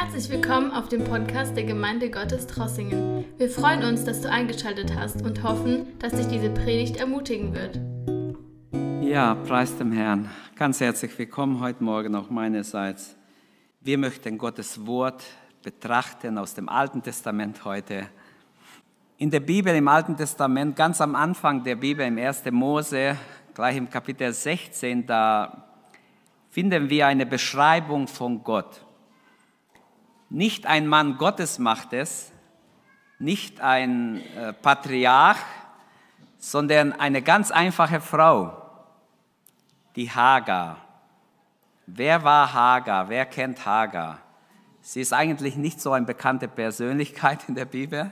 Herzlich willkommen auf dem Podcast der Gemeinde Gottes Trossingen. Wir freuen uns, dass du eingeschaltet hast und hoffen, dass dich diese Predigt ermutigen wird. Ja, preis dem Herrn. Ganz herzlich willkommen heute Morgen auch meinerseits. Wir möchten Gottes Wort betrachten aus dem Alten Testament heute. In der Bibel im Alten Testament, ganz am Anfang der Bibel im 1. Mose, gleich im Kapitel 16, da finden wir eine Beschreibung von Gott. Nicht ein Mann Gottes macht es, nicht ein äh, Patriarch, sondern eine ganz einfache Frau, die Hagar. Wer war Hagar? Wer kennt Hagar? Sie ist eigentlich nicht so eine bekannte Persönlichkeit in der Bibel.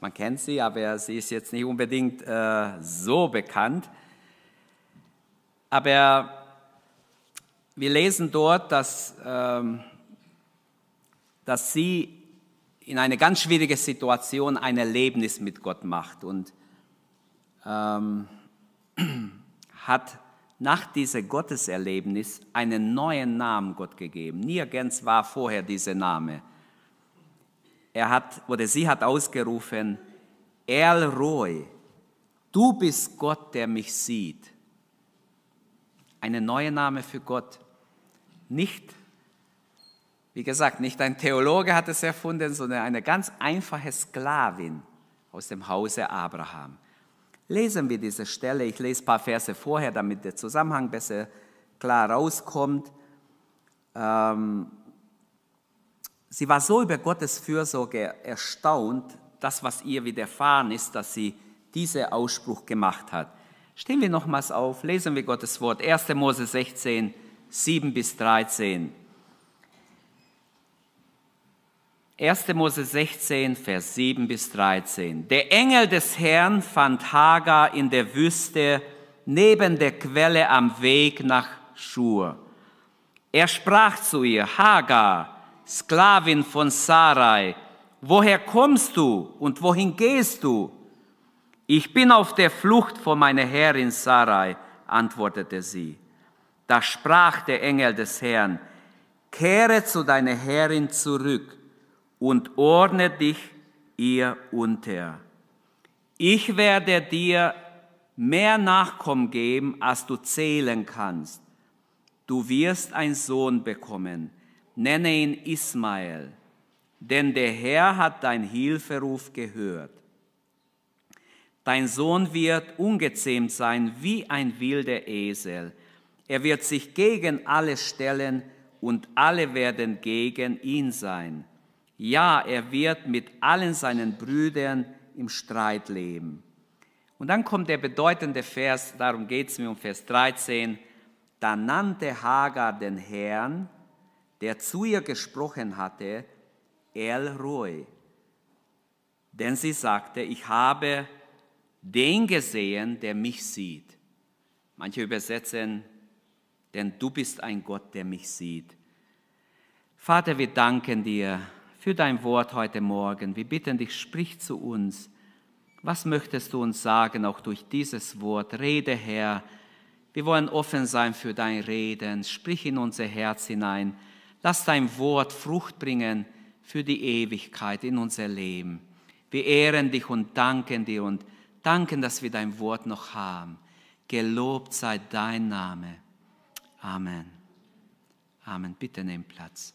Man kennt sie, aber sie ist jetzt nicht unbedingt äh, so bekannt. Aber wir lesen dort, dass ähm, dass sie in eine ganz schwierige Situation ein Erlebnis mit Gott macht und ähm, hat nach diesem Gotteserlebnis einen neuen Namen Gott gegeben. Nirgends war vorher dieser Name. Er hat oder sie hat ausgerufen: El Roy, du bist Gott, der mich sieht. Ein neuer Name für Gott. Nicht wie gesagt, nicht ein Theologe hat es erfunden, sondern eine ganz einfache Sklavin aus dem Hause Abraham. Lesen wir diese Stelle. Ich lese ein paar Verse vorher, damit der Zusammenhang besser klar rauskommt. Ähm, sie war so über Gottes Fürsorge erstaunt, das, was ihr widerfahren ist, dass sie diesen Ausspruch gemacht hat. Stehen wir nochmals auf, lesen wir Gottes Wort. 1. Mose 16, 7 bis 13. 1. Mose 16, Vers 7 bis 13. Der Engel des Herrn fand Hagar in der Wüste neben der Quelle am Weg nach Schur. Er sprach zu ihr, Hagar, Sklavin von Sarai, woher kommst du und wohin gehst du? Ich bin auf der Flucht vor meiner Herrin Sarai, antwortete sie. Da sprach der Engel des Herrn, kehre zu deiner Herrin zurück und ordne dich ihr unter. Ich werde dir mehr Nachkommen geben, als du zählen kannst. Du wirst einen Sohn bekommen, nenne ihn Ismael, denn der Herr hat dein Hilferuf gehört. Dein Sohn wird ungezähmt sein wie ein wilder Esel. Er wird sich gegen alle stellen und alle werden gegen ihn sein. Ja, er wird mit allen seinen Brüdern im Streit leben. Und dann kommt der bedeutende Vers, darum geht es mir um Vers 13. Da nannte Hagar den Herrn, der zu ihr gesprochen hatte, El Roy. Denn sie sagte, ich habe den gesehen, der mich sieht. Manche übersetzen, denn du bist ein Gott, der mich sieht. Vater, wir danken dir für dein Wort heute Morgen. Wir bitten dich, sprich zu uns. Was möchtest du uns sagen, auch durch dieses Wort? Rede, Herr. Wir wollen offen sein für dein Reden. Sprich in unser Herz hinein. Lass dein Wort Frucht bringen für die Ewigkeit in unser Leben. Wir ehren dich und danken dir und danken, dass wir dein Wort noch haben. Gelobt sei dein Name. Amen. Amen. Bitte nimm Platz.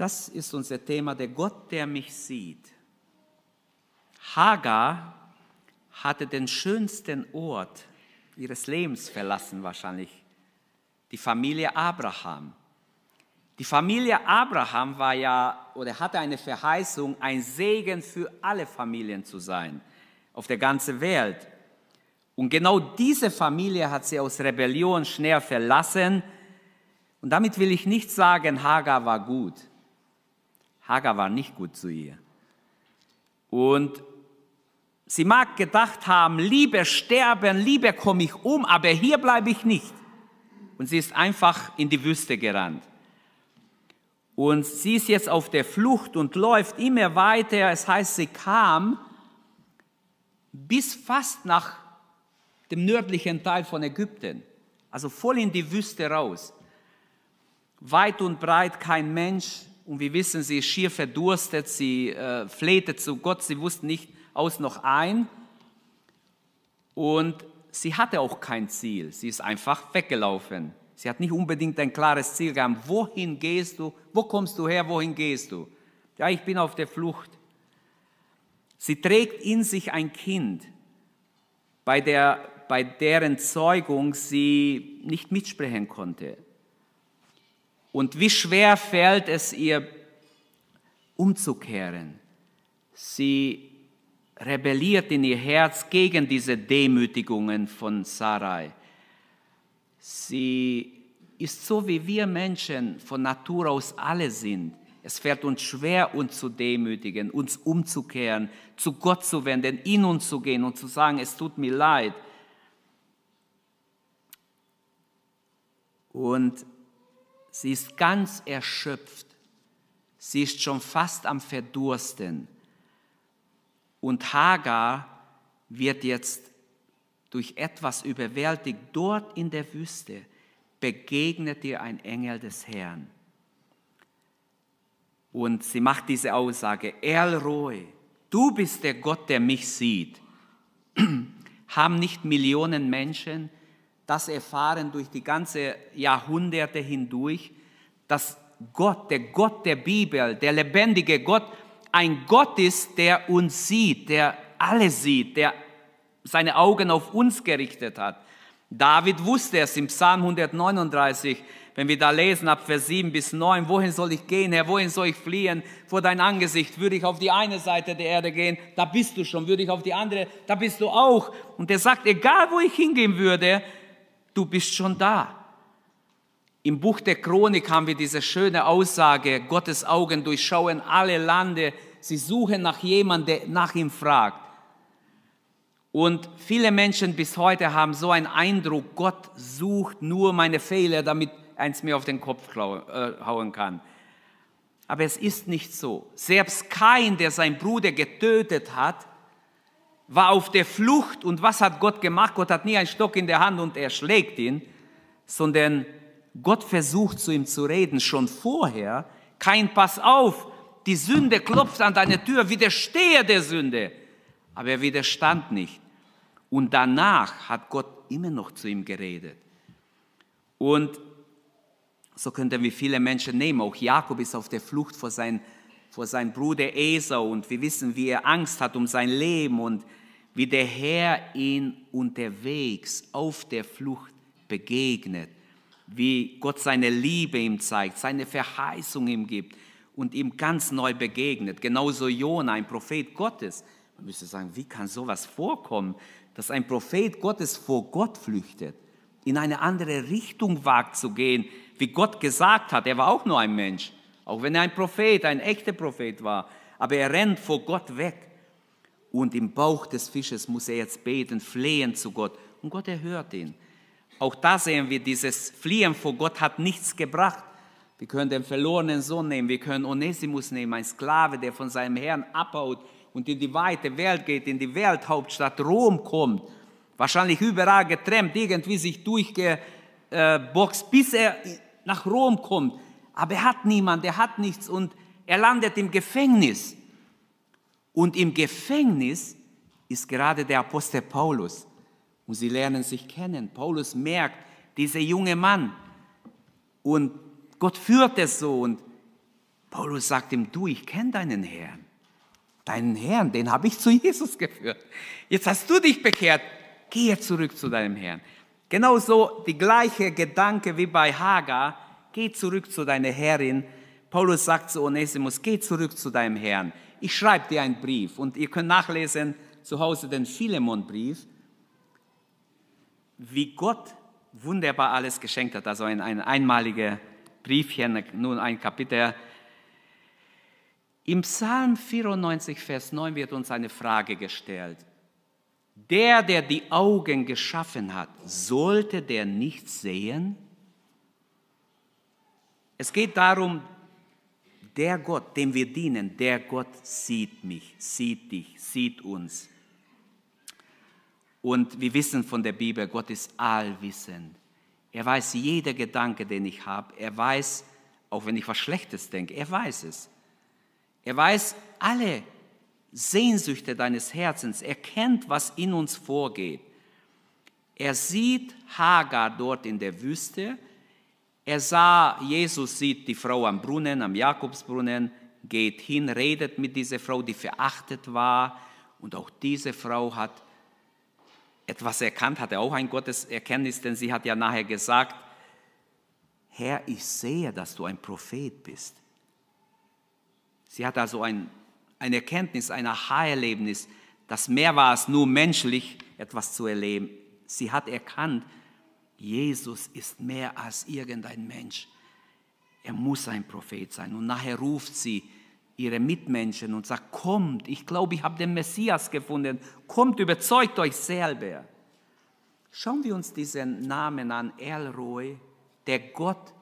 Das ist unser Thema, der Gott, der mich sieht. Hagar hatte den schönsten Ort ihres Lebens verlassen, wahrscheinlich die Familie Abraham. Die Familie Abraham war ja oder hatte eine Verheißung, ein Segen für alle Familien zu sein auf der ganzen Welt. Und genau diese Familie hat sie aus Rebellion schnell verlassen. Und damit will ich nicht sagen, Hagar war gut. Hagar war nicht gut zu ihr. Und sie mag gedacht haben, lieber sterben, lieber komme ich um, aber hier bleibe ich nicht. Und sie ist einfach in die Wüste gerannt. Und sie ist jetzt auf der Flucht und läuft immer weiter. Es heißt, sie kam bis fast nach dem nördlichen Teil von Ägypten. also voll in die Wüste raus. Weit und breit kein Mensch. Und wir wissen, sie ist schier verdurstet, sie äh, flehte zu Gott, sie wusste nicht aus noch ein. Und sie hatte auch kein Ziel, sie ist einfach weggelaufen. Sie hat nicht unbedingt ein klares Ziel gehabt. Wohin gehst du? Wo kommst du her? Wohin gehst du? Ja, ich bin auf der Flucht. Sie trägt in sich ein Kind, bei, der, bei deren Zeugung sie nicht mitsprechen konnte. Und wie schwer fällt es ihr, umzukehren. Sie rebelliert in ihr Herz gegen diese Demütigungen von Sarai. Sie ist so, wie wir Menschen von Natur aus alle sind. Es fällt uns schwer, uns zu demütigen, uns umzukehren, zu Gott zu wenden, in uns zu gehen und zu sagen, es tut mir leid. Und sie ist ganz erschöpft. Sie ist schon fast am Verdursten. Und Hagar wird jetzt durch etwas überwältigt. Dort in der Wüste begegnet ihr ein Engel des Herrn. Und sie macht diese Aussage, El Roy, du bist der Gott, der mich sieht. Haben nicht Millionen Menschen das erfahren durch die ganze Jahrhunderte hindurch, dass Gott, der Gott der Bibel, der lebendige Gott, ein Gott ist, der uns sieht, der alle sieht, der seine Augen auf uns gerichtet hat. David wusste es im Psalm 139, wenn wir da lesen ab Vers 7 bis 9, wohin soll ich gehen, Herr, wohin soll ich fliehen vor dein Angesicht? Würde ich auf die eine Seite der Erde gehen, da bist du schon, würde ich auf die andere, da bist du auch. Und er sagt, egal wo ich hingehen würde, du bist schon da. Im Buch der Chronik haben wir diese schöne Aussage, Gottes Augen durchschauen alle Lande, sie suchen nach jemandem, der nach ihm fragt. Und viele Menschen bis heute haben so einen Eindruck, Gott sucht nur meine Fehler, damit eins mir auf den Kopf äh, hauen kann. Aber es ist nicht so. Selbst Kain, der seinen Bruder getötet hat, war auf der Flucht. Und was hat Gott gemacht? Gott hat nie einen Stock in der Hand und er schlägt ihn, sondern Gott versucht zu ihm zu reden, schon vorher, kein Pass auf, die Sünde klopft an deine Tür, widerstehe der Sünde. Aber er widerstand nicht. Und danach hat Gott immer noch zu ihm geredet. Und so könnten wir viele Menschen nehmen. Auch Jakob ist auf der Flucht vor, sein, vor seinem Bruder Esau und wir wissen, wie er Angst hat um sein Leben und wie der Herr ihn unterwegs auf der Flucht begegnet wie Gott seine Liebe ihm zeigt, seine Verheißung ihm gibt und ihm ganz neu begegnet. Genauso Jona, ein Prophet Gottes. Man müsste sagen, wie kann sowas vorkommen, dass ein Prophet Gottes vor Gott flüchtet, in eine andere Richtung wagt zu gehen, wie Gott gesagt hat. Er war auch nur ein Mensch, auch wenn er ein Prophet, ein echter Prophet war. Aber er rennt vor Gott weg. Und im Bauch des Fisches muss er jetzt beten, flehen zu Gott. Und Gott erhört ihn. Auch da sehen wir, dieses Fliehen vor Gott hat nichts gebracht. Wir können den verlorenen Sohn nehmen, wir können Onesimus nehmen, ein Sklave, der von seinem Herrn abhaut und in die weite Welt geht, in die Welthauptstadt Rom kommt, wahrscheinlich überall getrennt, irgendwie sich durchgeboxt, bis er nach Rom kommt. Aber er hat niemand, er hat nichts und er landet im Gefängnis. Und im Gefängnis ist gerade der Apostel Paulus und sie lernen sich kennen. Paulus merkt, dieser junge Mann und Gott führt es so und Paulus sagt ihm, du, ich kenne deinen Herrn. Deinen Herrn, den habe ich zu Jesus geführt. Jetzt hast du dich bekehrt. Gehe zurück zu deinem Herrn. Genauso die gleiche Gedanke wie bei Hagar. Geh zurück zu deiner Herrin. Paulus sagt zu Onesimus, geh zurück zu deinem Herrn. Ich schreibe dir einen Brief und ihr könnt nachlesen zu Hause den Philemon-Brief wie Gott wunderbar alles geschenkt hat. Also ein, ein einmaliger Briefchen, nun ein Kapitel. Im Psalm 94, Vers 9 wird uns eine Frage gestellt. Der, der die Augen geschaffen hat, sollte der nicht sehen? Es geht darum, der Gott, dem wir dienen, der Gott sieht mich, sieht dich, sieht uns. Und wir wissen von der Bibel, Gott ist allwissend. Er weiß jeder Gedanke, den ich habe. Er weiß, auch wenn ich was Schlechtes denke, er weiß es. Er weiß alle Sehnsüchte deines Herzens. Er kennt, was in uns vorgeht. Er sieht Hagar dort in der Wüste. Er sah, Jesus sieht die Frau am Brunnen, am Jakobsbrunnen, geht hin, redet mit dieser Frau, die verachtet war. Und auch diese Frau hat etwas erkannt, hatte auch ein Gotteserkenntnis, denn sie hat ja nachher gesagt, Herr, ich sehe, dass du ein Prophet bist. Sie hat also ein, eine Erkenntnis, ein Aha-Erlebnis, das mehr war als nur menschlich etwas zu erleben. Sie hat erkannt, Jesus ist mehr als irgendein Mensch. Er muss ein Prophet sein. Und nachher ruft sie ihre Mitmenschen und sagt, kommt, ich glaube, ich habe den Messias gefunden, kommt, überzeugt euch selber. Schauen wir uns diesen Namen an, Elroy, der Gott,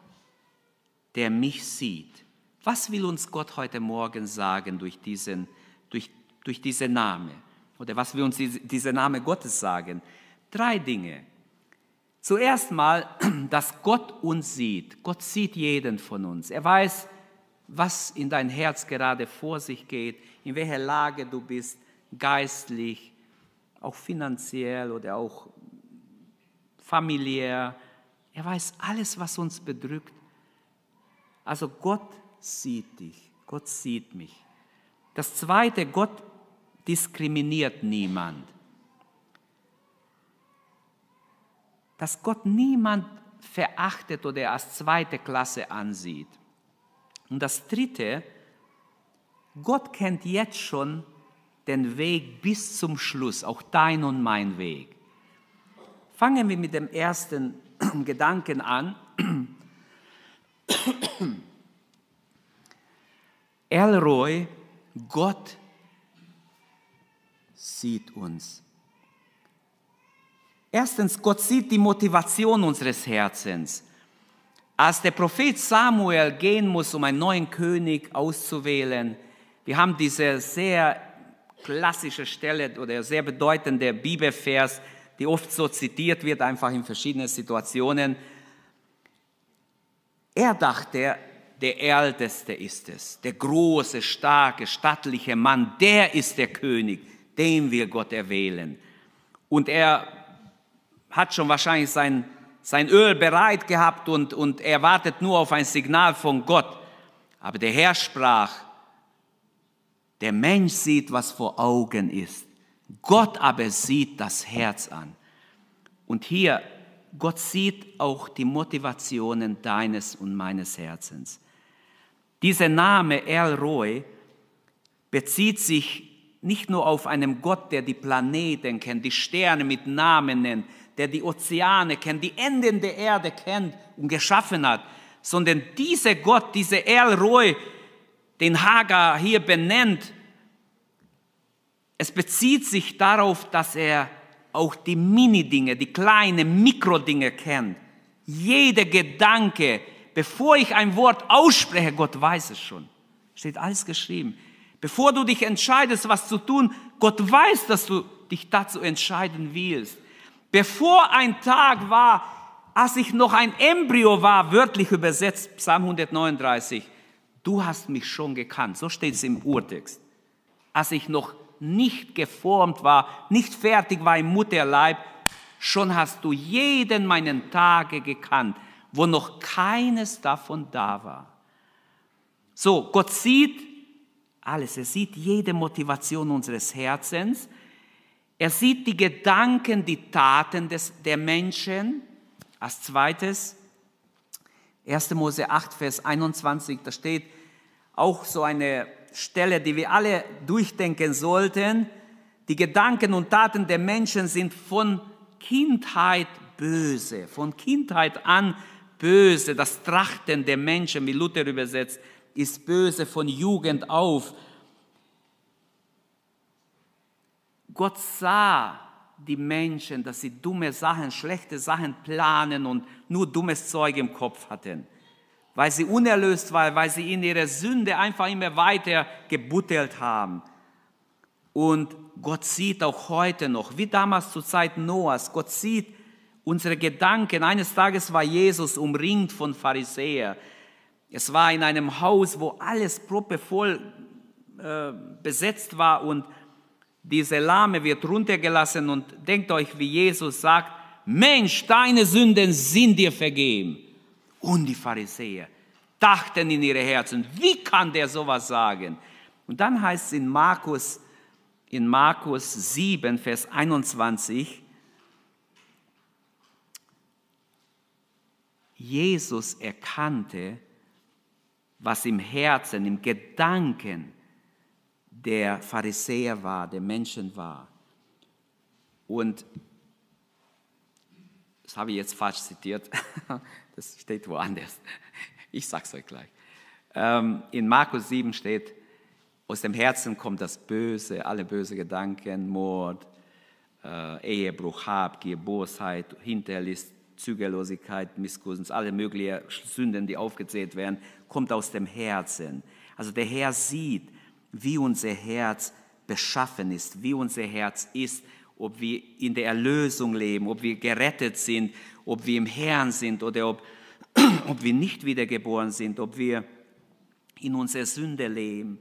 der mich sieht. Was will uns Gott heute Morgen sagen durch diesen, durch, durch diesen Namen? Oder was will uns dieser Name Gottes sagen? Drei Dinge. Zuerst mal, dass Gott uns sieht. Gott sieht jeden von uns. Er weiß, was in dein Herz gerade vor sich geht, in welcher Lage du bist, geistlich, auch finanziell oder auch familiär. Er weiß alles, was uns bedrückt. Also Gott sieht dich, Gott sieht mich. Das Zweite, Gott diskriminiert niemand. Dass Gott niemand verachtet oder als zweite Klasse ansieht. Und das Dritte, Gott kennt jetzt schon den Weg bis zum Schluss, auch dein und mein Weg. Fangen wir mit dem ersten Gedanken an. Elroy, Gott sieht uns. Erstens, Gott sieht die Motivation unseres Herzens. Als der Prophet Samuel gehen muss, um einen neuen König auszuwählen, wir haben diese sehr klassische Stelle oder sehr bedeutende Bibelvers, die oft so zitiert wird, einfach in verschiedenen Situationen. Er dachte, der Älteste ist es, der große, starke, stattliche Mann, der ist der König, den wir Gott erwählen. Und er hat schon wahrscheinlich sein sein Öl bereit gehabt und, und er wartet nur auf ein Signal von Gott. Aber der Herr sprach, der Mensch sieht, was vor Augen ist. Gott aber sieht das Herz an. Und hier, Gott sieht auch die Motivationen deines und meines Herzens. Dieser Name El Roy bezieht sich nicht nur auf einen Gott, der die Planeten kennt, die Sterne mit Namen nennt, der die Ozeane kennt, die Enden der Erde kennt und geschaffen hat, sondern dieser Gott, dieser El Roy, den Hagar hier benennt, es bezieht sich darauf, dass er auch die Mini-Dinge, die kleinen Mikrodinge kennt. Jeder Gedanke, bevor ich ein Wort ausspreche, Gott weiß es schon. Steht alles geschrieben. Bevor du dich entscheidest, was zu tun, Gott weiß, dass du dich dazu entscheiden willst. Bevor ein Tag war, als ich noch ein Embryo war, wörtlich übersetzt, Psalm 139, du hast mich schon gekannt. So steht es im Urtext. Als ich noch nicht geformt war, nicht fertig war im Mutterleib, schon hast du jeden meinen Tage gekannt, wo noch keines davon da war. So, Gott sieht alles. Er sieht jede Motivation unseres Herzens er sieht die Gedanken, die Taten des, der Menschen. Als zweites, 1. Mose 8, Vers 21, da steht auch so eine Stelle, die wir alle durchdenken sollten. Die Gedanken und Taten der Menschen sind von Kindheit böse, von Kindheit an böse. Das Trachten der Menschen, wie Luther übersetzt, ist böse von Jugend auf. Gott sah die Menschen, dass sie dumme Sachen, schlechte Sachen planen und nur dummes Zeug im Kopf hatten. Weil sie unerlöst waren, weil sie in ihrer Sünde einfach immer weiter gebuttelt haben. Und Gott sieht auch heute noch, wie damals zur Zeit Noahs, Gott sieht unsere Gedanken. Eines Tages war Jesus umringt von Pharisäern. Es war in einem Haus, wo alles proppevoll äh, besetzt war und diese Lahme wird runtergelassen und denkt euch, wie Jesus sagt, Mensch, deine Sünden sind dir vergeben. Und die Pharisäer dachten in ihre Herzen, wie kann der sowas sagen? Und dann heißt es in Markus, in Markus 7, Vers 21, Jesus erkannte, was im Herzen, im Gedanken der Pharisäer war, der Menschen war. Und das habe ich jetzt falsch zitiert, das steht woanders. Ich sage es euch gleich. Ähm, in Markus 7 steht, aus dem Herzen kommt das Böse, alle böse Gedanken, Mord, äh, Ehebruch, Habgier, Bosheit, Hinterlist, Zügellosigkeit, Missgunst, alle möglichen Sünden, die aufgezählt werden, kommt aus dem Herzen. Also der Herr sieht, wie unser Herz beschaffen ist, wie unser Herz ist, ob wir in der Erlösung leben, ob wir gerettet sind, ob wir im Herrn sind oder ob, ob wir nicht wiedergeboren sind, ob wir in unserer Sünde leben.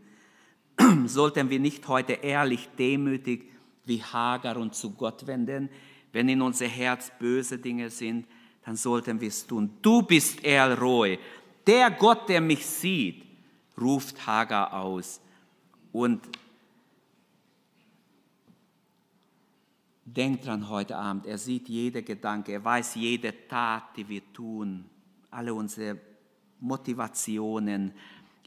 Sollten wir nicht heute ehrlich, demütig wie Hagar und zu Gott wenden? Wenn in unser Herz böse Dinge sind, dann sollten wir es tun. Du bist El Roy, der Gott, der mich sieht, ruft Hagar aus. Und denkt dran heute Abend, er sieht jede Gedanke, er weiß jede Tat, die wir tun, alle unsere Motivationen.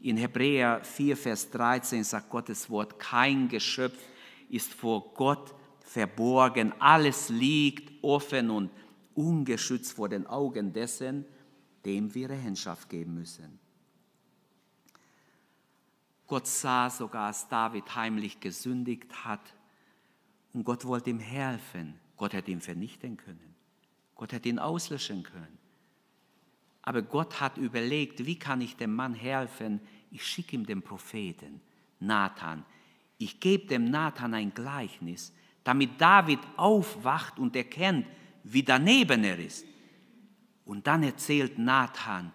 In Hebräer 4, Vers 13 sagt Gottes Wort, kein Geschöpf ist vor Gott verborgen, alles liegt offen und ungeschützt vor den Augen dessen, dem wir Rechenschaft geben müssen. Gott sah sogar, als David heimlich gesündigt hat und Gott wollte ihm helfen. Gott hätte ihn vernichten können. Gott hätte ihn auslöschen können. Aber Gott hat überlegt, wie kann ich dem Mann helfen? Ich schicke ihm den Propheten, Nathan. Ich gebe dem Nathan ein Gleichnis, damit David aufwacht und erkennt, wie daneben er ist. Und dann erzählt Nathan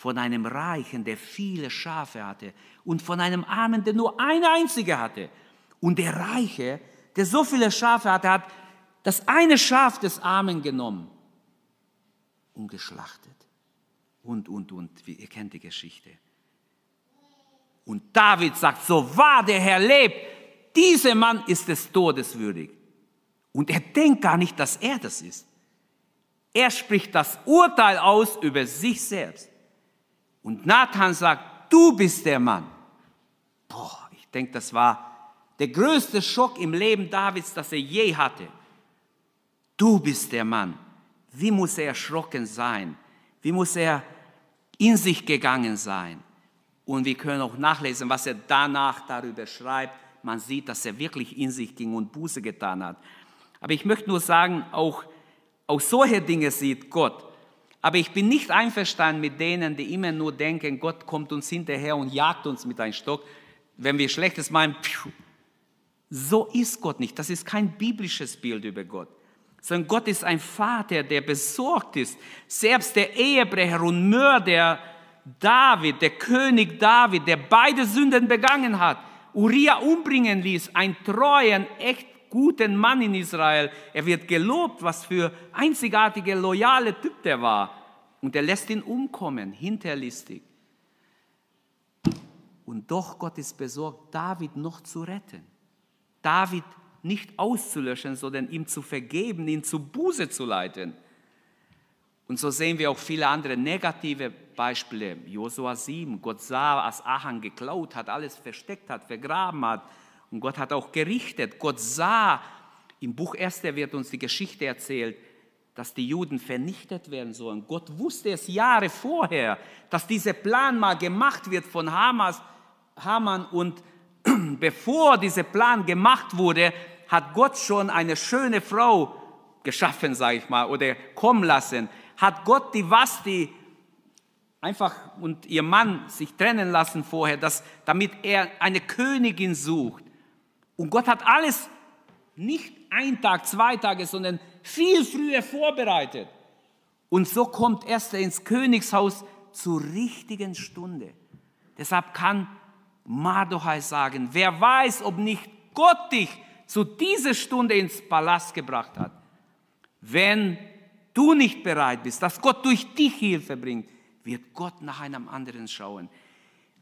von einem Reichen, der viele Schafe hatte und von einem Armen, der nur eine einzige hatte. Und der Reiche, der so viele Schafe hatte, hat das eine Schaf des Armen genommen und geschlachtet. Und, und, und, ihr kennt die Geschichte. Und David sagt, so wahr der Herr lebt, dieser Mann ist des Todes würdig. Und er denkt gar nicht, dass er das ist. Er spricht das Urteil aus über sich selbst. Und Nathan sagt, du bist der Mann. Boah, ich denke, das war der größte Schock im Leben Davids, das er je hatte. Du bist der Mann. Wie muss er erschrocken sein? Wie muss er in sich gegangen sein? Und wir können auch nachlesen, was er danach darüber schreibt. Man sieht, dass er wirklich in sich ging und Buße getan hat. Aber ich möchte nur sagen, auch, auch solche Dinge sieht Gott. Aber ich bin nicht einverstanden mit denen, die immer nur denken, Gott kommt uns hinterher und jagt uns mit einem Stock. Wenn wir Schlechtes meinen, pfiuh. so ist Gott nicht. Das ist kein biblisches Bild über Gott. Sondern Gott ist ein Vater, der besorgt ist. Selbst der Ehebrecher und Mörder David, der König David, der beide Sünden begangen hat, Uriah umbringen ließ, ein treuen, echt guten Mann in Israel. Er wird gelobt, was für einzigartige, loyale Typ der war. Und er lässt ihn umkommen, hinterlistig. Und doch Gott ist besorgt, David noch zu retten. David nicht auszulöschen, sondern ihm zu vergeben, ihn zu Buße zu leiten. Und so sehen wir auch viele andere negative Beispiele. Josua 7, Gott sah, als Achan geklaut hat, alles versteckt hat, vergraben hat, und Gott hat auch gerichtet. Gott sah, im Buch Esther wird uns die Geschichte erzählt, dass die Juden vernichtet werden sollen. Gott wusste es Jahre vorher, dass dieser Plan mal gemacht wird von Hamas, Haman und bevor dieser Plan gemacht wurde, hat Gott schon eine schöne Frau geschaffen, sage ich mal, oder kommen lassen. Hat Gott die Vasti einfach und ihr Mann sich trennen lassen vorher, dass, damit er eine Königin sucht. Und Gott hat alles nicht ein Tag, zwei Tage, sondern viel früher vorbereitet. Und so kommt Esther ins Königshaus zur richtigen Stunde. Deshalb kann Mardochai sagen, wer weiß, ob nicht Gott dich zu dieser Stunde ins Palast gebracht hat. Wenn du nicht bereit bist, dass Gott durch dich Hilfe bringt, wird Gott nach einem anderen schauen.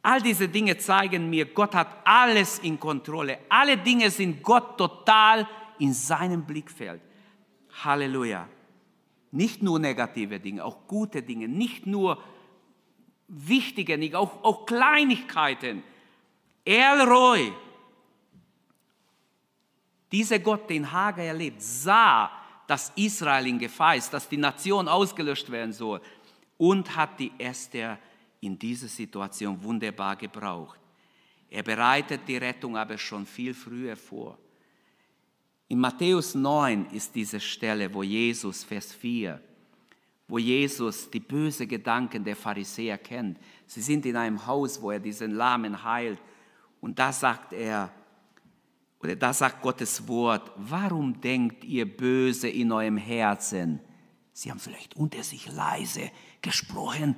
All diese Dinge zeigen mir, Gott hat alles in Kontrolle. Alle Dinge sind Gott total in seinem Blickfeld. Halleluja. Nicht nur negative Dinge, auch gute Dinge, nicht nur wichtige Dinge, auch, auch Kleinigkeiten. Elroy, dieser Gott, den Hagar erlebt, sah, dass Israel in Gefahr ist, dass die Nation ausgelöscht werden soll und hat die Esther in dieser Situation wunderbar gebraucht. Er bereitet die Rettung aber schon viel früher vor. In Matthäus 9 ist diese Stelle, wo Jesus, Vers 4, wo Jesus die bösen Gedanken der Pharisäer kennt. Sie sind in einem Haus, wo er diesen Lahmen heilt. Und da sagt er, oder da sagt Gottes Wort, warum denkt ihr böse in eurem Herzen? Sie haben vielleicht unter sich leise gesprochen,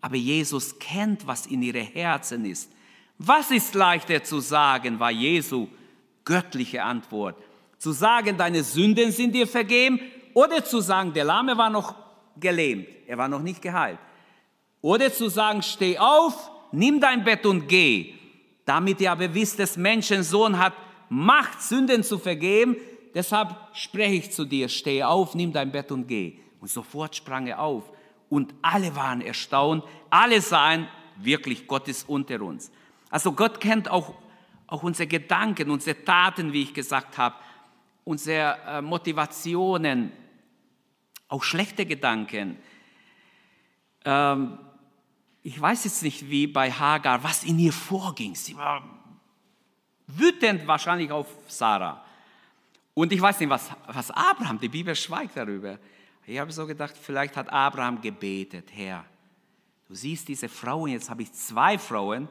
aber Jesus kennt, was in ihren Herzen ist. Was ist leichter zu sagen, war Jesu göttliche Antwort zu sagen, deine Sünden sind dir vergeben, oder zu sagen, der Lahme war noch gelähmt, er war noch nicht geheilt. Oder zu sagen, steh auf, nimm dein Bett und geh. Damit ihr aber wisst, dass Menschensohn hat Macht, Sünden zu vergeben, deshalb spreche ich zu dir, steh auf, nimm dein Bett und geh. Und sofort sprang er auf. Und alle waren erstaunt, alle sahen, wirklich, Gott ist unter uns. Also Gott kennt auch, auch unsere Gedanken, unsere Taten, wie ich gesagt habe unsere äh, Motivationen, auch schlechte Gedanken. Ähm, ich weiß jetzt nicht, wie bei Hagar, was in ihr vorging. Sie war wütend wahrscheinlich auf Sarah. Und ich weiß nicht, was, was Abraham, die Bibel schweigt darüber. Ich habe so gedacht, vielleicht hat Abraham gebetet, Herr, du siehst diese Frauen, jetzt habe ich zwei Frauen,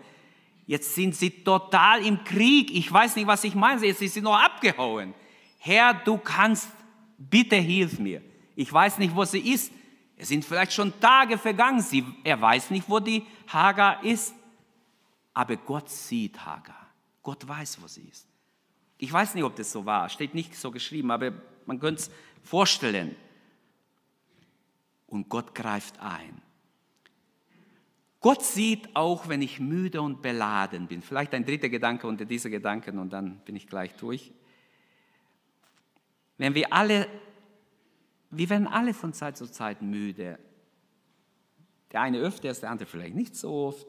jetzt sind sie total im Krieg. Ich weiß nicht, was ich meine, jetzt sind sie noch abgehauen. Herr, du kannst, bitte hilf mir. Ich weiß nicht, wo sie ist. Es sind vielleicht schon Tage vergangen. Sie, er weiß nicht, wo die Hagar ist. Aber Gott sieht Hagar. Gott weiß, wo sie ist. Ich weiß nicht, ob das so war. Steht nicht so geschrieben, aber man könnte es vorstellen. Und Gott greift ein. Gott sieht auch, wenn ich müde und beladen bin. Vielleicht ein dritter Gedanke unter diese Gedanken und dann bin ich gleich durch wenn wir alle, wir werden alle von Zeit zu Zeit müde. Der eine öfter, der andere vielleicht nicht so oft,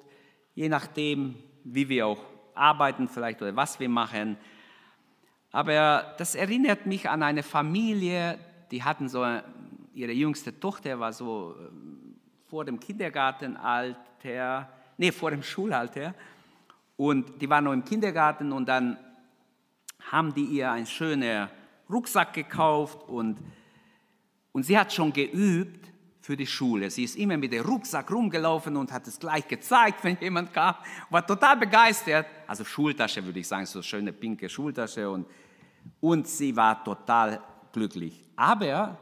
je nachdem, wie wir auch arbeiten vielleicht oder was wir machen. Aber das erinnert mich an eine Familie, die hatten so, ihre jüngste Tochter war so äh, vor dem Kindergartenalter, nee, vor dem Schulalter. Und die war noch im Kindergarten und dann haben die ihr ein schönes Rucksack gekauft und, und sie hat schon geübt für die Schule. Sie ist immer mit dem Rucksack rumgelaufen und hat es gleich gezeigt, wenn jemand kam. War total begeistert. Also Schultasche würde ich sagen, so schöne pinke Schultasche und, und sie war total glücklich. Aber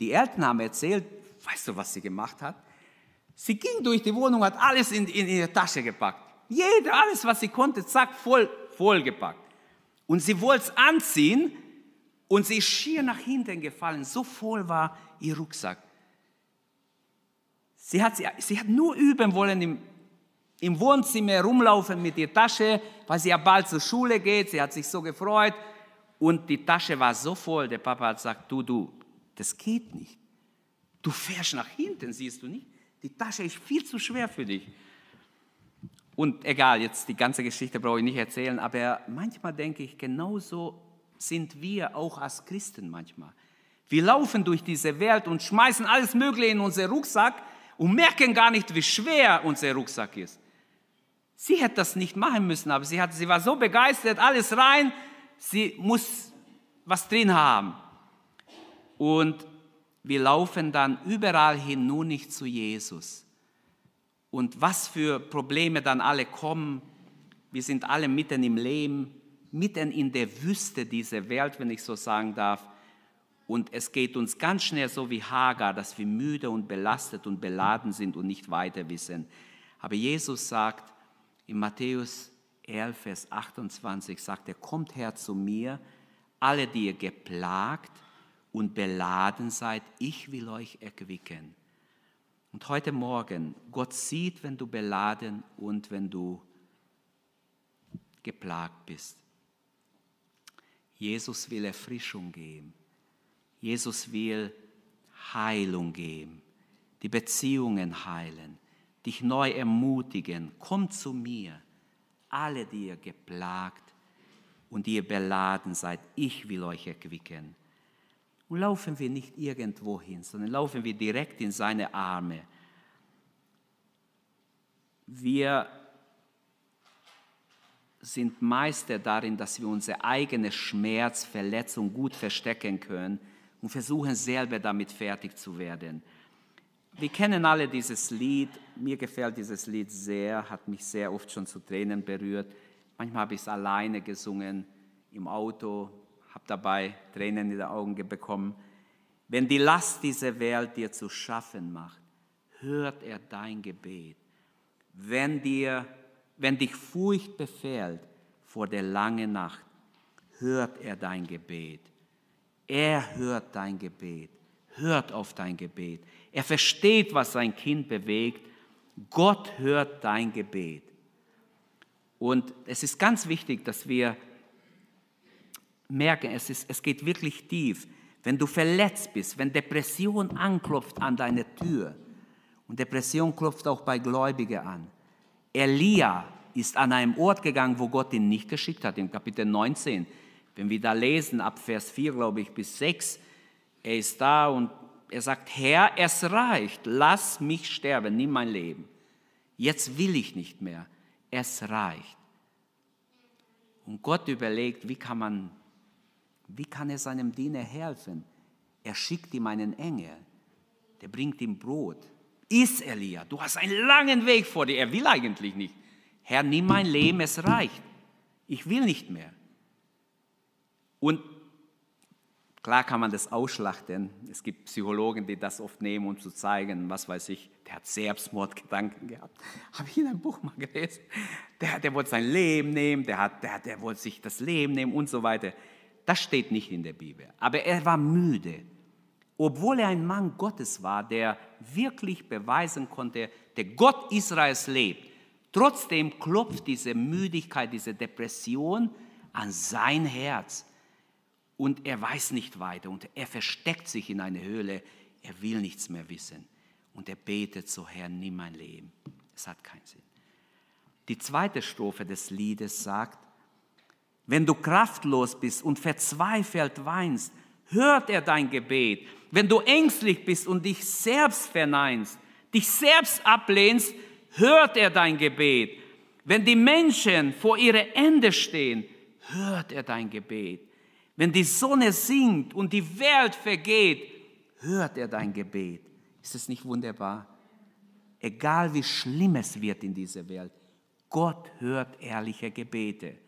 die Eltern haben erzählt, weißt du, was sie gemacht hat? Sie ging durch die Wohnung, hat alles in, in ihre Tasche gepackt. Jeder, alles, was sie konnte, zack, voll, voll gepackt. Und sie wollte es anziehen, und sie ist schier nach hinten gefallen, so voll war ihr Rucksack. Sie hat, sie hat nur üben wollen im, im Wohnzimmer rumlaufen mit der Tasche, weil sie ja bald zur Schule geht. Sie hat sich so gefreut und die Tasche war so voll. Der Papa hat gesagt, du, du, das geht nicht. Du fährst nach hinten, siehst du nicht? Die Tasche ist viel zu schwer für dich. Und egal, jetzt die ganze Geschichte brauche ich nicht erzählen, aber manchmal denke ich, genauso sind wir auch als Christen manchmal. Wir laufen durch diese Welt und schmeißen alles Mögliche in unseren Rucksack und merken gar nicht, wie schwer unser Rucksack ist. Sie hätte das nicht machen müssen, aber sie, hat, sie war so begeistert, alles rein, sie muss was drin haben. Und wir laufen dann überall hin, nur nicht zu Jesus. Und was für Probleme dann alle kommen, wir sind alle mitten im Leben, mitten in der Wüste dieser Welt, wenn ich so sagen darf. Und es geht uns ganz schnell so wie Hagar, dass wir müde und belastet und beladen sind und nicht weiter wissen. Aber Jesus sagt in Matthäus 11, Vers 28, sagt er, kommt her zu mir, alle, die ihr geplagt und beladen seid, ich will euch erquicken. Und heute Morgen, Gott sieht, wenn du beladen und wenn du geplagt bist. Jesus will Erfrischung geben. Jesus will Heilung geben, die Beziehungen heilen, dich neu ermutigen. Komm zu mir, alle, die ihr geplagt und die ihr beladen seid, ich will euch erquicken. Und laufen wir nicht irgendwo hin, sondern laufen wir direkt in seine Arme. Wir sind Meister darin, dass wir unsere eigene Schmerz, Verletzung gut verstecken können und versuchen selber damit fertig zu werden. Wir kennen alle dieses Lied. Mir gefällt dieses Lied sehr, hat mich sehr oft schon zu Tränen berührt. Manchmal habe ich es alleine gesungen im Auto, habe dabei Tränen in die Augen bekommen. Wenn die Last dieser Welt dir zu schaffen macht, hört er dein Gebet. Wenn, dir, wenn dich Furcht befällt vor der langen Nacht, hört er dein Gebet. Er hört dein Gebet, hört auf dein Gebet. Er versteht, was sein Kind bewegt. Gott hört dein Gebet. Und es ist ganz wichtig, dass wir merken, es, ist, es geht wirklich tief. Wenn du verletzt bist, wenn Depression anklopft an deine Tür, und Depression klopft auch bei Gläubigen an. Elia ist an einem Ort gegangen, wo Gott ihn nicht geschickt hat, im Kapitel 19. Wenn wir da lesen, ab Vers 4, glaube ich, bis 6, er ist da und er sagt, Herr, es reicht, lass mich sterben, nimm mein Leben. Jetzt will ich nicht mehr, es reicht. Und Gott überlegt, wie kann man wie kann er seinem Diener helfen? Er schickt ihm einen Engel, der bringt ihm Brot. Iss, Elia, du hast einen langen Weg vor dir. Er will eigentlich nicht. Herr, nimm mein Leben, es reicht. Ich will nicht mehr. Und klar kann man das ausschlachten. Es gibt Psychologen, die das oft nehmen, um zu zeigen, was weiß ich, der hat Selbstmordgedanken gehabt. Habe ich in einem Buch mal gelesen. Der, der wollte sein Leben nehmen, der, hat, der, der wollte sich das Leben nehmen und so weiter. Das steht nicht in der Bibel. Aber er war müde. Obwohl er ein Mann Gottes war, der wirklich beweisen konnte, der Gott Israels lebt. Trotzdem klopft diese Müdigkeit, diese Depression an sein Herz. Und er weiß nicht weiter und er versteckt sich in eine Höhle. Er will nichts mehr wissen. Und er betet so, Herr, nimm mein Leben. Es hat keinen Sinn. Die zweite Strophe des Liedes sagt, wenn du kraftlos bist und verzweifelt weinst, hört er dein Gebet. Wenn du ängstlich bist und dich selbst verneinst, dich selbst ablehnst, hört er dein Gebet. Wenn die Menschen vor ihre Ende stehen, hört er dein Gebet. Wenn die Sonne sinkt und die Welt vergeht, hört er dein Gebet. Ist es nicht wunderbar? Egal wie schlimm es wird in dieser Welt, Gott hört ehrliche Gebete.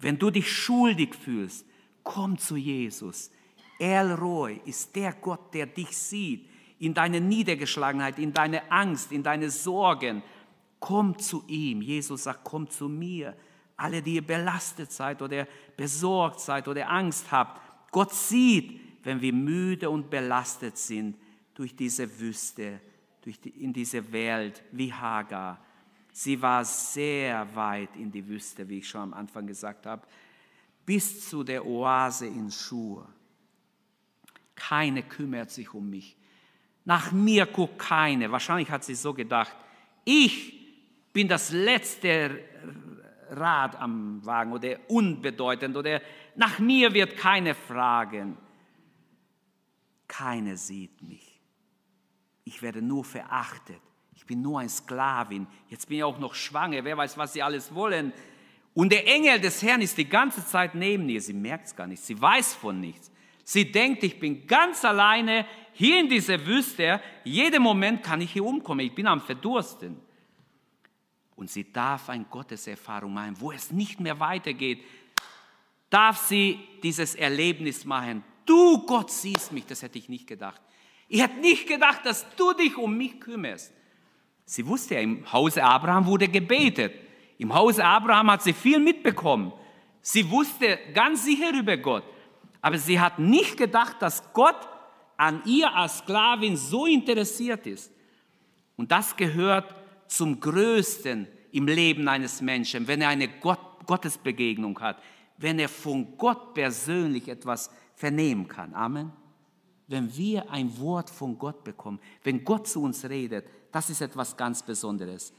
Wenn du dich schuldig fühlst, komm zu Jesus. El Roy ist der Gott, der dich sieht, in deiner Niedergeschlagenheit, in deine Angst, in deine Sorgen. Komm zu ihm. Jesus sagt, komm zu mir. Alle, die ihr belastet seid oder besorgt seid oder Angst habt. Gott sieht, wenn wir müde und belastet sind durch diese Wüste, durch die, in diese Welt wie Hagar. Sie war sehr weit in die Wüste, wie ich schon am Anfang gesagt habe, bis zu der Oase in Schur. Keine kümmert sich um mich. Nach mir guckt keine. Wahrscheinlich hat sie so gedacht, ich bin das letzte Rad am Wagen oder unbedeutend oder nach mir wird keine fragen. Keine sieht mich. Ich werde nur verachtet. Bin nur ein Sklavin. Jetzt bin ich auch noch schwanger. Wer weiß, was sie alles wollen. Und der Engel des Herrn ist die ganze Zeit neben ihr. Sie merkt es gar nicht. Sie weiß von nichts. Sie denkt, ich bin ganz alleine hier in dieser Wüste. Jeden Moment kann ich hier umkommen. Ich bin am Verdursten. Und sie darf eine Gotteserfahrung machen, wo es nicht mehr weitergeht. darf sie dieses Erlebnis machen. Du, Gott, siehst mich. Das hätte ich nicht gedacht. Ich hätte nicht gedacht, dass du dich um mich kümmerst. Sie wusste ja, im Hause Abraham wurde gebetet. Im Hause Abraham hat sie viel mitbekommen. Sie wusste ganz sicher über Gott. Aber sie hat nicht gedacht, dass Gott an ihr als Sklavin so interessiert ist. Und das gehört zum Größten im Leben eines Menschen, wenn er eine Gott, Gottesbegegnung hat, wenn er von Gott persönlich etwas vernehmen kann. Amen. Wenn wir ein Wort von Gott bekommen, wenn Gott zu uns redet, das ist etwas ganz Besonderes.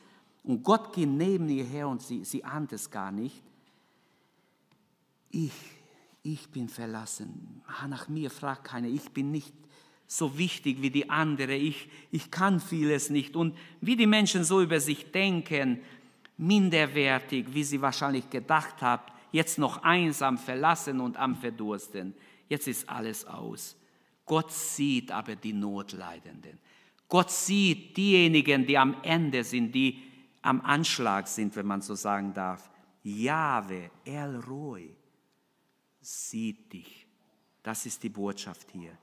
Und Gott geht neben ihr her und sie, sie ahnt es gar nicht. Ich, ich bin verlassen. Nach mir fragt keiner. Ich bin nicht so wichtig wie die andere. Ich, ich kann vieles nicht. Und wie die Menschen so über sich denken, minderwertig, wie sie wahrscheinlich gedacht haben, jetzt noch einsam, verlassen und am Verdursten. Jetzt ist alles aus. Gott sieht aber die Notleidenden. Gott sieht diejenigen, die am Ende sind, die am Anschlag sind, wenn man so sagen darf. Jahwe, El Roy, sieht dich. Das ist die Botschaft hier.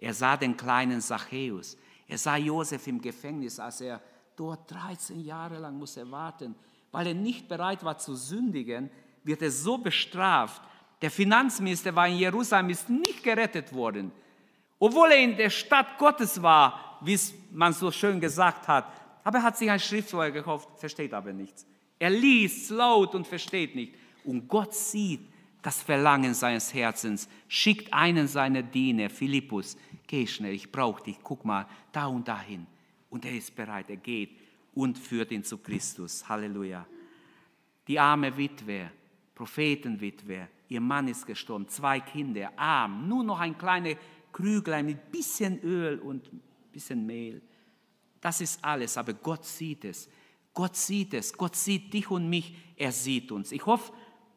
Er sah den kleinen Zachäus. Er sah Josef im Gefängnis, als er dort 13 Jahre lang muss er warten, weil er nicht bereit war zu sündigen, wird er so bestraft. Der Finanzminister war in Jerusalem, ist nicht gerettet worden. Obwohl er in der Stadt Gottes war, wie es man so schön gesagt hat. Aber er hat sich ein Schriftfeuer gekauft, versteht aber nichts. Er liest laut und versteht nicht. Und Gott sieht das Verlangen seines Herzens, schickt einen seiner Diener, Philippus, geh schnell, ich brauche dich, guck mal, da und dahin. Und er ist bereit, er geht und führt ihn zu Christus. Halleluja. Die arme Witwe, Prophetenwitwe, ihr Mann ist gestorben, zwei Kinder, arm, nur noch ein kleines Krüglein mit bisschen Öl und bisschen Mehl. Das ist alles, aber Gott sieht es. Gott sieht es. Gott sieht dich und mich. Er sieht uns. Ich hoffe,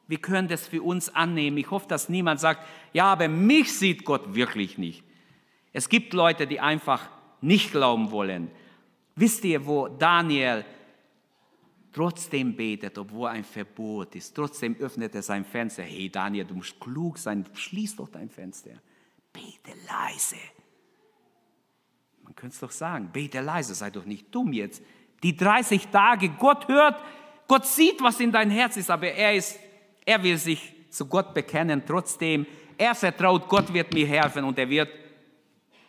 wir können das für uns annehmen. Ich hoffe, dass niemand sagt, ja, aber mich sieht Gott wirklich nicht. Es gibt Leute, die einfach nicht glauben wollen. Wisst ihr, wo Daniel trotzdem betet, obwohl ein Verbot ist. Trotzdem öffnet er sein Fenster. Hey Daniel, du musst klug sein, schließ doch dein Fenster. Bete leise. Man könnte es doch sagen, bete leise, sei doch nicht dumm jetzt. Die 30 Tage, Gott hört, Gott sieht, was in dein Herz ist, aber er ist, er will sich zu Gott bekennen trotzdem. Er vertraut, Gott wird mir helfen und er wird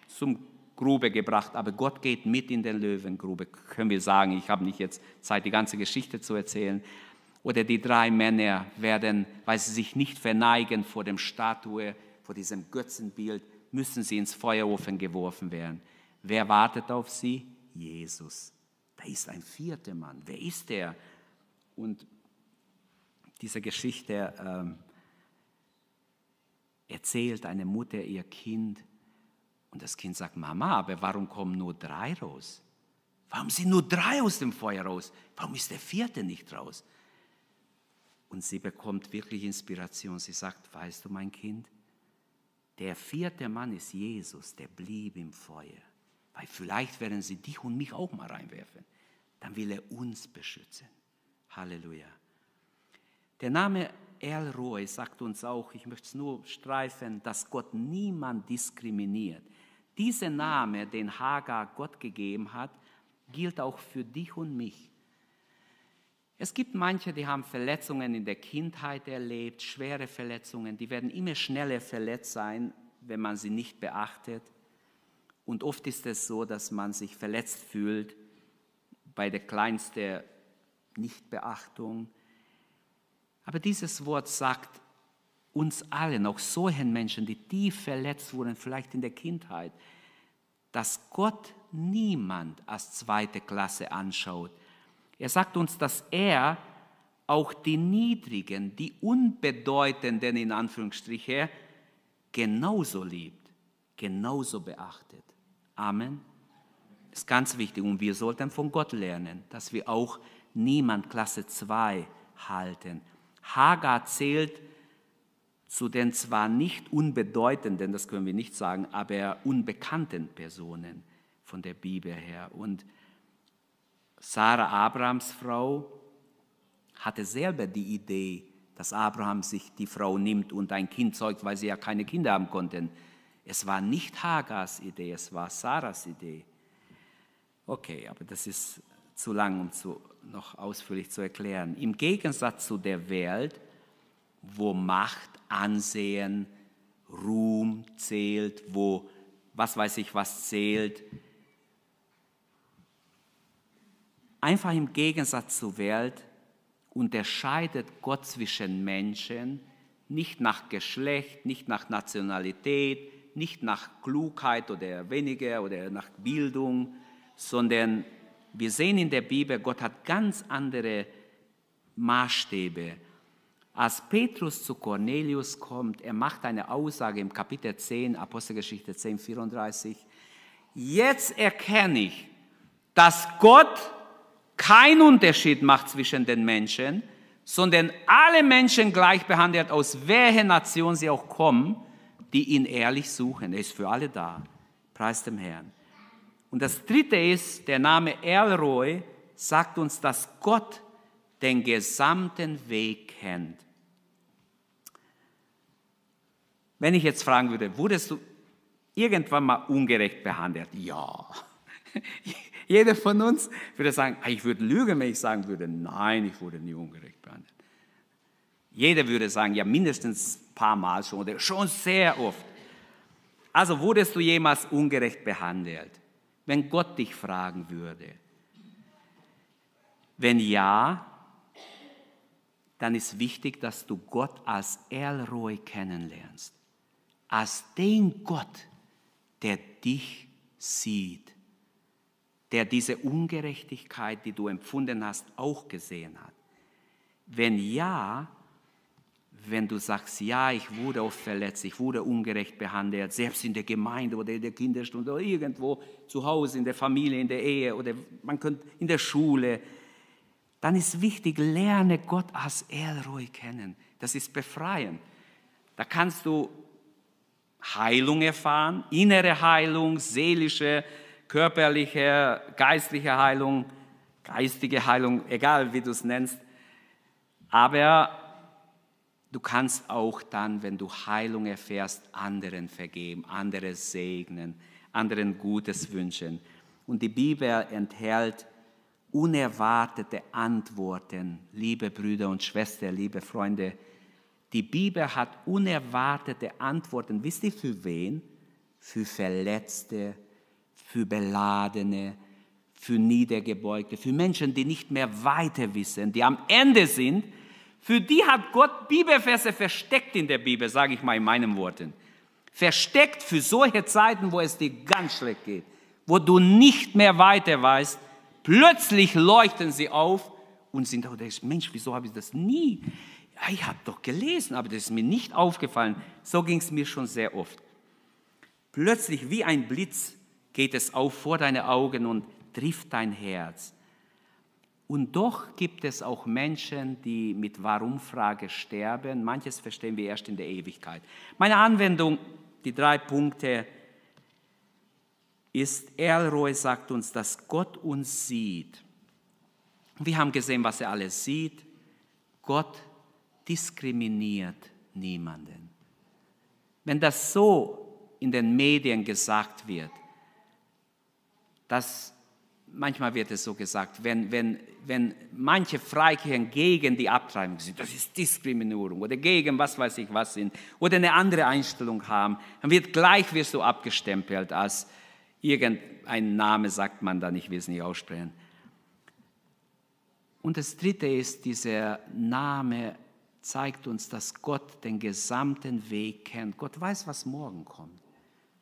zum Grube gebracht, aber Gott geht mit in den Löwengrube, können wir sagen. Ich habe nicht jetzt Zeit, die ganze Geschichte zu erzählen. Oder die drei Männer werden, weil sie sich nicht verneigen vor dem Statue, vor diesem Götzenbild, müssen sie ins Feuerofen geworfen werden. Wer wartet auf sie? Jesus. Da ist ein vierter Mann. Wer ist der? Und diese Geschichte ähm, erzählt eine Mutter ihr Kind und das Kind sagt, Mama, aber warum kommen nur drei raus? Warum sind nur drei aus dem Feuer raus? Warum ist der vierte nicht raus? Und sie bekommt wirklich Inspiration. Sie sagt, weißt du, mein Kind, der vierte Mann ist Jesus, der blieb im Feuer. Weil vielleicht werden sie dich und mich auch mal reinwerfen. Dann will er uns beschützen. Halleluja. Der Name El Roy sagt uns auch, ich möchte es nur streifen, dass Gott niemand diskriminiert. Dieser Name, den Hagar Gott gegeben hat, gilt auch für dich und mich. Es gibt manche, die haben Verletzungen in der Kindheit erlebt, schwere Verletzungen, die werden immer schneller verletzt sein, wenn man sie nicht beachtet. Und oft ist es so, dass man sich verletzt fühlt bei der kleinsten Nichtbeachtung. Aber dieses Wort sagt, uns allen, auch solchen Menschen, die tief verletzt wurden, vielleicht in der Kindheit, dass Gott niemand als zweite Klasse anschaut. Er sagt uns, dass er auch die Niedrigen, die Unbedeutenden in Anführungsstriche, genauso liebt, genauso beachtet. Amen. Das ist ganz wichtig und wir sollten von Gott lernen, dass wir auch niemand Klasse 2 halten. Hagar zählt zu den zwar nicht unbedeutenden, das können wir nicht sagen, aber unbekannten Personen von der Bibel her. Und Sarah, Abrams Frau, hatte selber die Idee, dass Abraham sich die Frau nimmt und ein Kind zeugt, weil sie ja keine Kinder haben konnten. Es war nicht Hagars Idee, es war Sarahs Idee. Okay, aber das ist zu lang, um zu, noch ausführlich zu erklären. Im Gegensatz zu der Welt, wo Macht, Ansehen, Ruhm zählt, wo was weiß ich was zählt, einfach im Gegensatz zur Welt unterscheidet Gott zwischen Menschen nicht nach Geschlecht, nicht nach Nationalität, nicht nach Klugheit oder weniger oder nach Bildung, sondern wir sehen in der Bibel, Gott hat ganz andere Maßstäbe. Als Petrus zu Cornelius kommt, er macht eine Aussage im Kapitel 10, Apostelgeschichte 10, 34. Jetzt erkenne ich, dass Gott keinen Unterschied macht zwischen den Menschen, sondern alle Menschen gleich behandelt, aus welcher Nation sie auch kommen, die ihn ehrlich suchen. Er ist für alle da. Preis dem Herrn. Und das dritte ist, der Name Elroy sagt uns, dass Gott den gesamten Weg kennt. Wenn ich jetzt fragen würde, wurdest du irgendwann mal ungerecht behandelt? Ja. Jeder von uns würde sagen, ah, ich würde lügen, wenn ich sagen würde, nein, ich wurde nie ungerecht behandelt. Jeder würde sagen, ja, mindestens ein paar Mal schon oder schon sehr oft. Also wurdest du jemals ungerecht behandelt? wenn Gott dich fragen würde? Wenn ja, dann ist wichtig, dass du Gott als Elroy kennenlernst, als den Gott, der dich sieht, der diese Ungerechtigkeit, die du empfunden hast, auch gesehen hat. Wenn ja, wenn du sagst, ja, ich wurde oft verletzt, ich wurde ungerecht behandelt, selbst in der Gemeinde oder in der Kinderstunde oder irgendwo zu Hause, in der Familie, in der Ehe oder man könnte in der Schule, dann ist wichtig, lerne Gott als Elroy kennen. Das ist befreiend. Da kannst du Heilung erfahren, innere Heilung, seelische, körperliche, geistliche Heilung, geistige Heilung, egal wie du es nennst. Aber Du kannst auch dann, wenn du Heilung erfährst, anderen vergeben, andere segnen, anderen Gutes wünschen. Und die Bibel enthält unerwartete Antworten, liebe Brüder und Schwestern, liebe Freunde. Die Bibel hat unerwartete Antworten. Wisst ihr für wen? Für Verletzte, für Beladene, für Niedergebeugte, für Menschen, die nicht mehr weiter wissen, die am Ende sind für die hat Gott Bibelverse versteckt in der Bibel, sage ich mal in meinen Worten. Versteckt für solche Zeiten, wo es dir ganz schlecht geht, wo du nicht mehr weiter weißt. Plötzlich leuchten sie auf und sind auch, Mensch, wieso habe ich das nie? Ich habe doch gelesen, aber das ist mir nicht aufgefallen. So ging es mir schon sehr oft. Plötzlich wie ein Blitz geht es auf vor deine Augen und trifft dein Herz. Und doch gibt es auch Menschen, die mit Warum-Frage sterben. Manches verstehen wir erst in der Ewigkeit. Meine Anwendung, die drei Punkte, ist, Elroy sagt uns, dass Gott uns sieht. Wir haben gesehen, was er alles sieht. Gott diskriminiert niemanden. Wenn das so in den Medien gesagt wird, dass manchmal wird es so gesagt, wenn, wenn, wenn manche Freikirchen gegen die Abtreibung sind, das ist Diskriminierung oder gegen was weiß ich was sind oder eine andere Einstellung haben, dann wird gleich wirst du abgestempelt als irgendein Name sagt man dann, ich will es nicht aussprechen. Und das Dritte ist, dieser Name zeigt uns, dass Gott den gesamten Weg kennt. Gott weiß, was morgen kommt.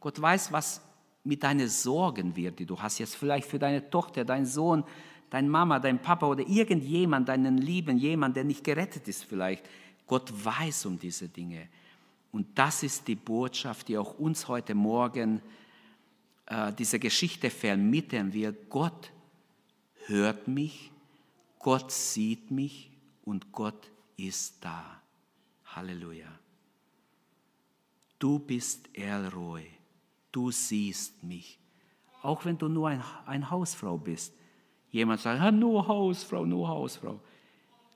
Gott weiß, was mit deinen Sorgen wird, die du hast jetzt vielleicht für deine Tochter, deinen Sohn, deine Mama, dein Papa oder irgendjemand, deinen Lieben, jemand, der nicht gerettet ist vielleicht. Gott weiß um diese Dinge. Und das ist die Botschaft, die auch uns heute Morgen äh, diese Geschichte vermitteln wird. Gott hört mich, Gott sieht mich und Gott ist da. Halleluja. Du bist Elroy du siehst mich. Auch wenn du nur ein, ein Hausfrau bist. Jemand sagt, nur Hausfrau, nur Hausfrau.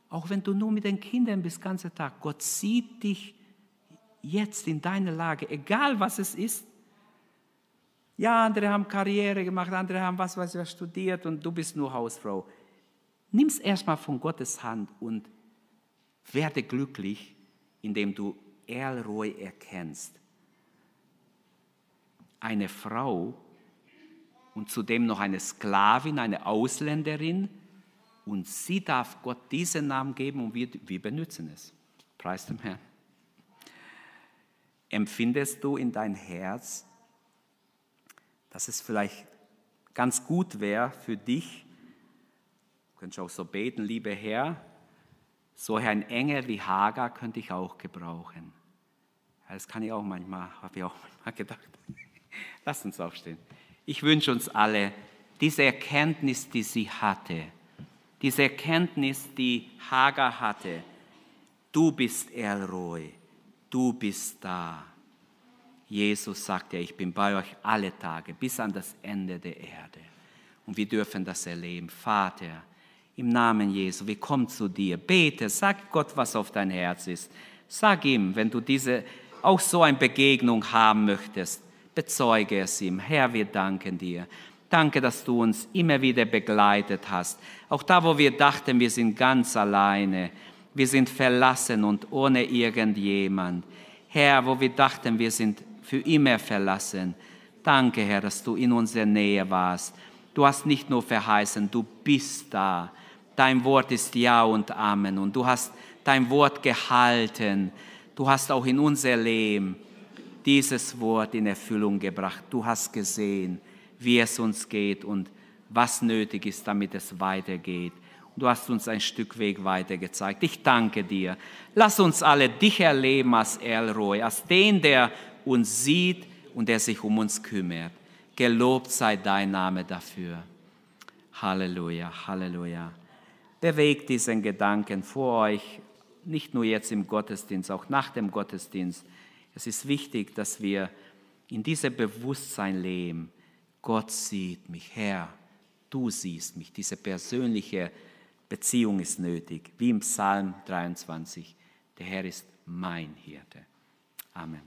Auch wenn du nur mit den Kindern bist, ganze Tag. Gott sieht dich jetzt in deiner Lage, egal was es ist. Ja, andere haben Karriere gemacht, andere haben was weiß ich studiert und du bist nur Hausfrau. Nimm es erstmal von Gottes Hand und werde glücklich, indem du Erlroy erkennst. Eine Frau und zudem noch eine Sklavin, eine Ausländerin, und sie darf Gott diesen Namen geben und wir, wir benutzen es. Preis dem Herrn. Empfindest du in dein Herz, dass es vielleicht ganz gut wäre für dich, du könntest auch so beten, lieber Herr, so ein Engel wie Hagar könnte ich auch gebrauchen. Das kann ich auch manchmal, habe ich auch manchmal gedacht. Lass uns aufstehen. Ich wünsche uns alle diese Erkenntnis, die sie hatte, diese Erkenntnis, die Hagar hatte. Du bist Elroy, du bist da. Jesus sagt ja, ich bin bei euch alle Tage bis an das Ende der Erde. Und wir dürfen das erleben. Vater, im Namen Jesu, wir kommen zu dir. Bete, sag Gott, was auf dein Herz ist. Sag ihm, wenn du diese auch so eine Begegnung haben möchtest, bezeuge es ihm. Herr, wir danken dir. Danke, dass du uns immer wieder begleitet hast. Auch da, wo wir dachten, wir sind ganz alleine, wir sind verlassen und ohne irgendjemand. Herr, wo wir dachten, wir sind für immer verlassen. Danke, Herr, dass du in unserer Nähe warst. Du hast nicht nur verheißen, du bist da. Dein Wort ist Ja und Amen. Und du hast dein Wort gehalten. Du hast auch in unser Leben dieses Wort in Erfüllung gebracht. Du hast gesehen, wie es uns geht und was nötig ist, damit es weitergeht. Du hast uns ein Stück Weg weiter gezeigt. Ich danke dir. Lass uns alle dich erleben als Elroy, als den, der uns sieht und der sich um uns kümmert. Gelobt sei dein Name dafür. Halleluja, Halleluja. Bewegt diesen Gedanken vor euch, nicht nur jetzt im Gottesdienst, auch nach dem Gottesdienst. Es ist wichtig, dass wir in diesem Bewusstsein leben. Gott sieht mich, Herr, du siehst mich. Diese persönliche Beziehung ist nötig, wie im Psalm 23. Der Herr ist mein Hirte. Amen.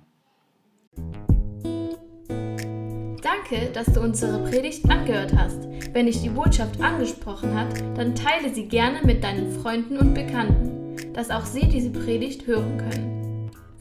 Danke, dass du unsere Predigt angehört hast. Wenn dich die Botschaft angesprochen hat, dann teile sie gerne mit deinen Freunden und Bekannten, dass auch sie diese Predigt hören können.